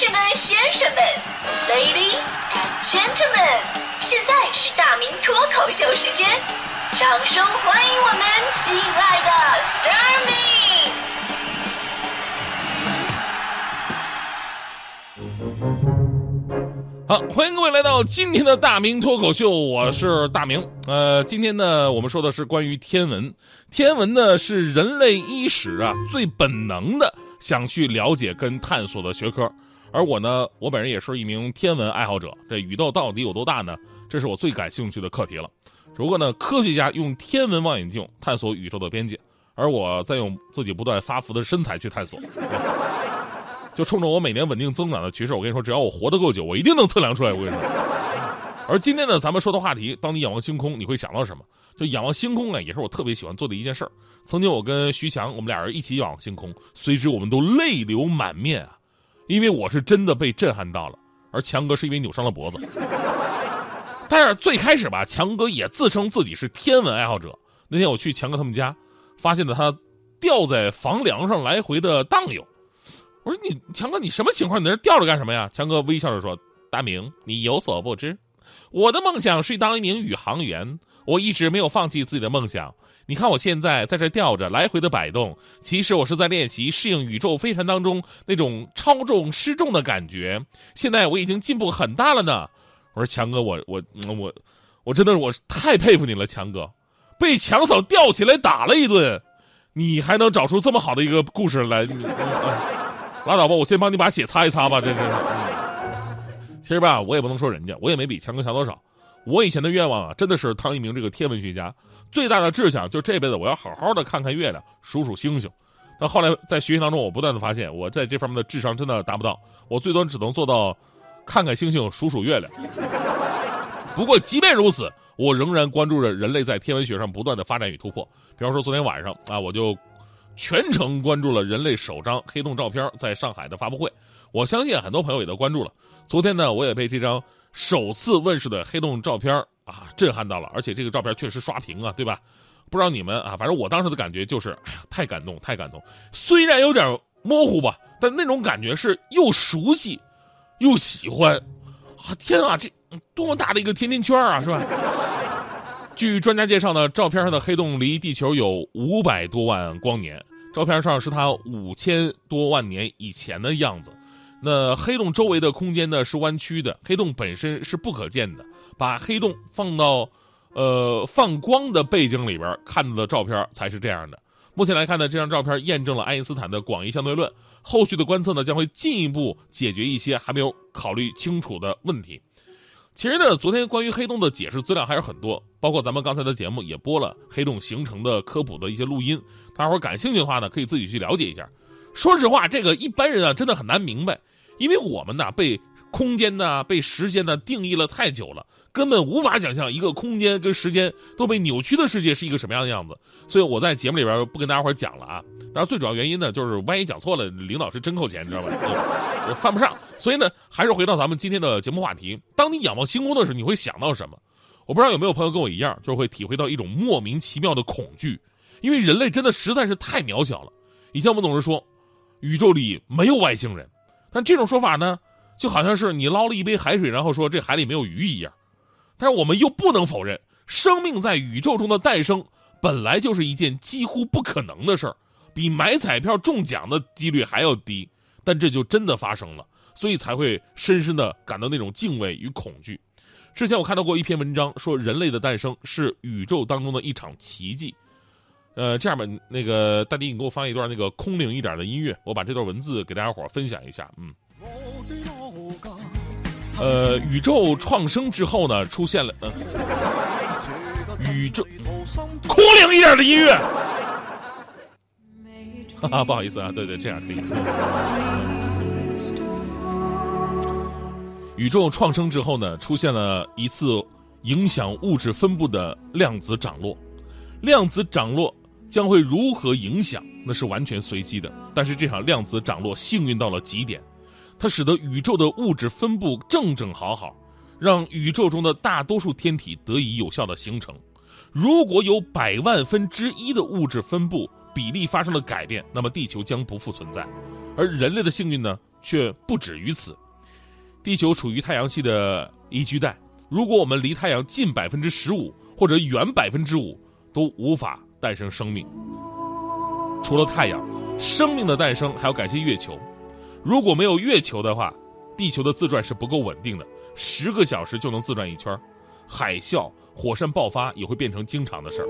士们、先生们，Ladies and Gentlemen，现在是大明脱口秀时间，掌声欢迎我们亲爱的 s t a r m y 好，欢迎各位来到今天的大明脱口秀，我是大明。呃，今天呢，我们说的是关于天文。天文呢，是人类伊始啊最本能的想去了解跟探索的学科。而我呢，我本人也是一名天文爱好者。这宇宙到底有多大呢？这是我最感兴趣的课题了。如果呢，科学家用天文望远镜探索宇宙的边界，而我在用自己不断发福的身材去探索，就冲着我每年稳定增长的趋势，我跟你说，只要我活得够久，我一定能测量出来。我跟你说。而今天呢，咱们说的话题，当你仰望星空，你会想到什么？就仰望星空啊，也是我特别喜欢做的一件事儿。曾经我跟徐强，我们俩人一起仰望星空，随之我们都泪流满面啊。因为我是真的被震撼到了，而强哥是因为扭伤了脖子。但是最开始吧，强哥也自称自己是天文爱好者。那天我去强哥他们家，发现了他吊在房梁上来回的荡悠。我说：“你强哥，你什么情况？你在这吊着干什么呀？”强哥微笑着说：“大明，你有所不知，我的梦想是当一名宇航员，我一直没有放弃自己的梦想。”你看我现在在这吊着，来回的摆动，其实我是在练习适应宇宙飞船当中那种超重失重的感觉。现在我已经进步很大了呢。我说强哥，我我我我真的我太佩服你了，强哥，被强嫂吊起来打了一顿，你还能找出这么好的一个故事来？拉倒吧，我先帮你把血擦一擦吧。这是，其实吧，我也不能说人家，我也没比强哥强多少。我以前的愿望啊，真的是当一名这个天文学家。最大的志向就是这辈子我要好好的看看月亮，数数星星。但后来在学习当中，我不断的发现，我在这方面的智商真的达不到。我最多只能做到看看星星，数数月亮。不过即便如此，我仍然关注着人类在天文学上不断的发展与突破。比方说昨天晚上啊，我就全程关注了人类首张黑洞照片在上海的发布会。我相信很多朋友也都关注了。昨天呢，我也被这张首次问世的黑洞照片。啊，震撼到了！而且这个照片确实刷屏啊，对吧？不知道你们啊，反正我当时的感觉就是，哎呀，太感动，太感动。虽然有点模糊吧，但那种感觉是又熟悉，又喜欢。啊，天啊，这多么大的一个甜甜圈啊，是吧？据专家介绍呢，照片上的黑洞离地球有五百多万光年，照片上是它五千多万年以前的样子。那黑洞周围的空间呢是弯曲的，黑洞本身是不可见的。把黑洞放到，呃，放光的背景里边看到的照片才是这样的。目前来看呢，这张照片验证了爱因斯坦的广义相对论。后续的观测呢，将会进一步解决一些还没有考虑清楚的问题。其实呢，昨天关于黑洞的解释资料还有很多，包括咱们刚才的节目也播了黑洞形成的科普的一些录音。大伙感兴趣的话呢，可以自己去了解一下。说实话，这个一般人啊，真的很难明白，因为我们呢被。空间呢被时间呢定义了太久了，根本无法想象一个空间跟时间都被扭曲的世界是一个什么样的样子。所以我在节目里边不跟大家伙讲了啊。当然最主要原因呢，就是万一讲错了，领导是真扣钱，你知道吧？我犯不上。所以呢，还是回到咱们今天的节目话题：当你仰望星空的时候，你会想到什么？我不知道有没有朋友跟我一样，就会体会到一种莫名其妙的恐惧，因为人类真的实在是太渺小了。以前我们总是说，宇宙里没有外星人，但这种说法呢？就好像是你捞了一杯海水，然后说这海里没有鱼一样，但是我们又不能否认，生命在宇宙中的诞生本来就是一件几乎不可能的事儿，比买彩票中奖的几率还要低，但这就真的发生了，所以才会深深的感到那种敬畏与恐惧。之前我看到过一篇文章，说人类的诞生是宇宙当中的一场奇迹。呃，这样吧，那个大迪，你给我放一段那个空灵一点的音乐，我把这段文字给大家伙分享一下，嗯。呃，宇宙创生之后呢，出现了呃，宇宙空灵一点的音乐，哈哈，不好意思啊，对对，这样这样。宇宙创生之后呢，出现了一次影响物质分布的量子涨落，量子涨落将会如何影响，那是完全随机的，但是这场量子涨落幸运到了极点。它使得宇宙的物质分布正正好好，让宇宙中的大多数天体得以有效的形成。如果有百万分之一的物质分布比例发生了改变，那么地球将不复存在。而人类的幸运呢，却不止于此。地球处于太阳系的宜居带，如果我们离太阳近百分之十五或者远百分之五，都无法诞生生命。除了太阳，生命的诞生还要感谢月球。如果没有月球的话，地球的自转是不够稳定的，十个小时就能自转一圈，海啸、火山爆发也会变成经常的事儿。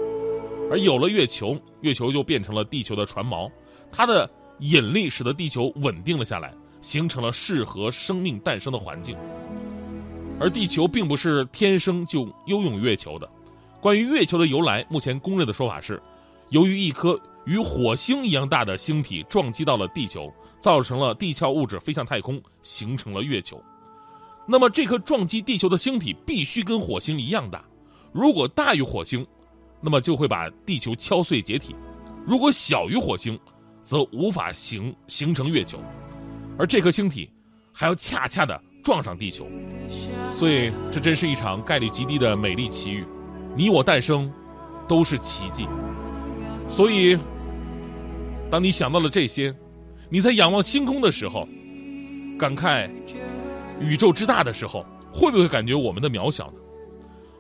而有了月球，月球就变成了地球的船锚，它的引力使得地球稳定了下来，形成了适合生命诞生的环境。而地球并不是天生就拥有月球的。关于月球的由来，目前公认的说法是，由于一颗与火星一样大的星体撞击到了地球，造成了地壳物质飞向太空，形成了月球。那么，这颗撞击地球的星体必须跟火星一样大，如果大于火星，那么就会把地球敲碎解体；如果小于火星，则无法形形成月球。而这颗星体还要恰恰的撞上地球，所以这真是一场概率极低的美丽奇遇。你我诞生，都是奇迹。所以，当你想到了这些，你在仰望星空的时候，感慨宇宙之大的时候，会不会感觉我们的渺小呢？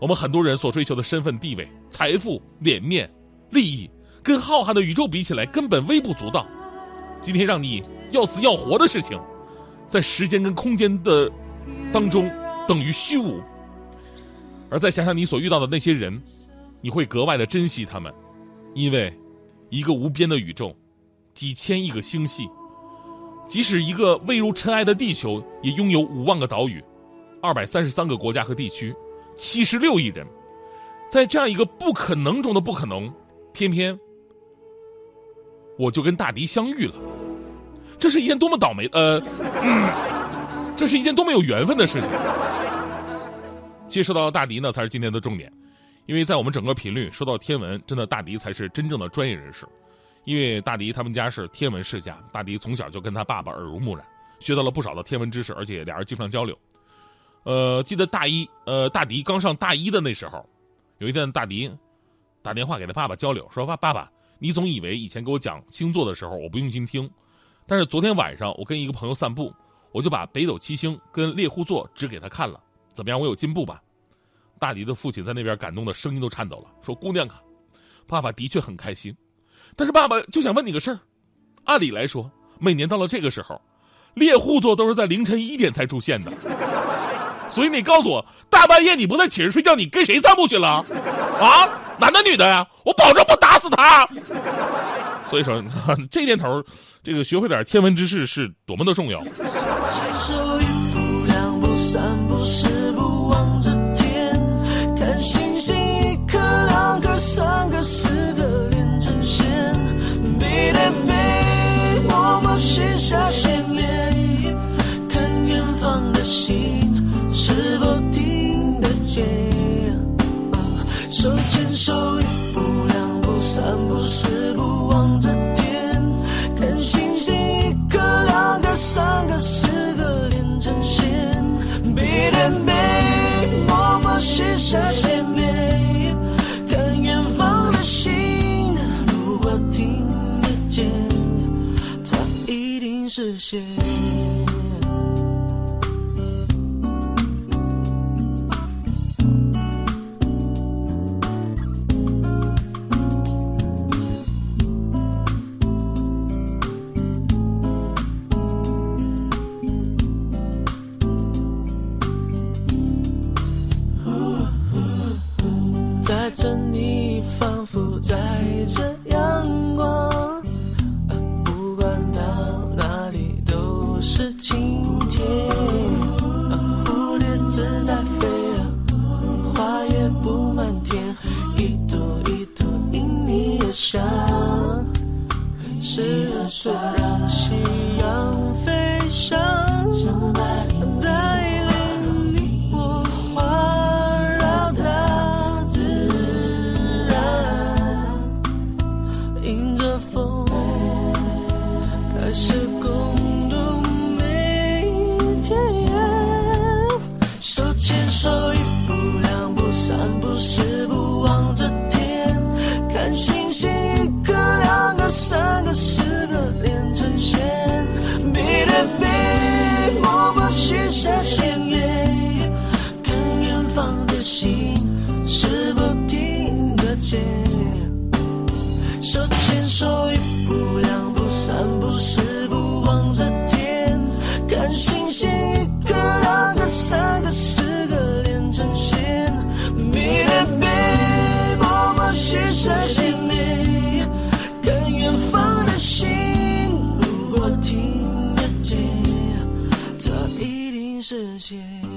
我们很多人所追求的身份地位、财富、脸面、利益，跟浩瀚的宇宙比起来，根本微不足道。今天让你要死要活的事情，在时间跟空间的当中等于虚无。而再想想你所遇到的那些人，你会格外的珍惜他们，因为一个无边的宇宙，几千亿个星系，即使一个未入尘埃的地球，也拥有五万个岛屿，二百三十三个国家和地区，七十六亿人，在这样一个不可能中的不可能，偏偏我就跟大迪相遇了，这是一件多么倒霉呃，这是一件多么有缘分的事情。其实说到大迪呢，才是今天的重点，因为在我们整个频率说到天文，真的大迪才是真正的专业人士。因为大迪他们家是天文世家，大迪从小就跟他爸爸耳濡目染，学到了不少的天文知识，而且俩人经常交流。呃，记得大一，呃，大迪刚上大一的那时候，有一天大迪打电话给他爸爸交流，说爸爸爸，你总以为以前给我讲星座的时候我不用心听，但是昨天晚上我跟一个朋友散步，我就把北斗七星跟猎户座指给他看了。怎么样？我有进步吧？大迪的父亲在那边感动的声音都颤抖了，说：“姑娘啊，爸爸的确很开心，但是爸爸就想问你个事儿。按理来说，每年到了这个时候，猎户座都是在凌晨一点才出现的，所以你告诉我，大半夜你不在寝室睡觉，你跟谁散步去了？啊，男的女的呀？我保证不打死他。所以说，这年头，这个学会点天文知识是多么的重要。”下心愿，看远方的星是否听得见。手牵手，一步两步三步四步望着天，看星星一颗两颗三个四个连成线。背对背，默默许下心愿，看远方的星，如果听得见，视线。在这，你仿佛在这。一朵一朵因你而香，是我说让夕阳飞翔，带领你我环绕大自然，迎着风开始共度每一天，手牵手一步两步三步四。如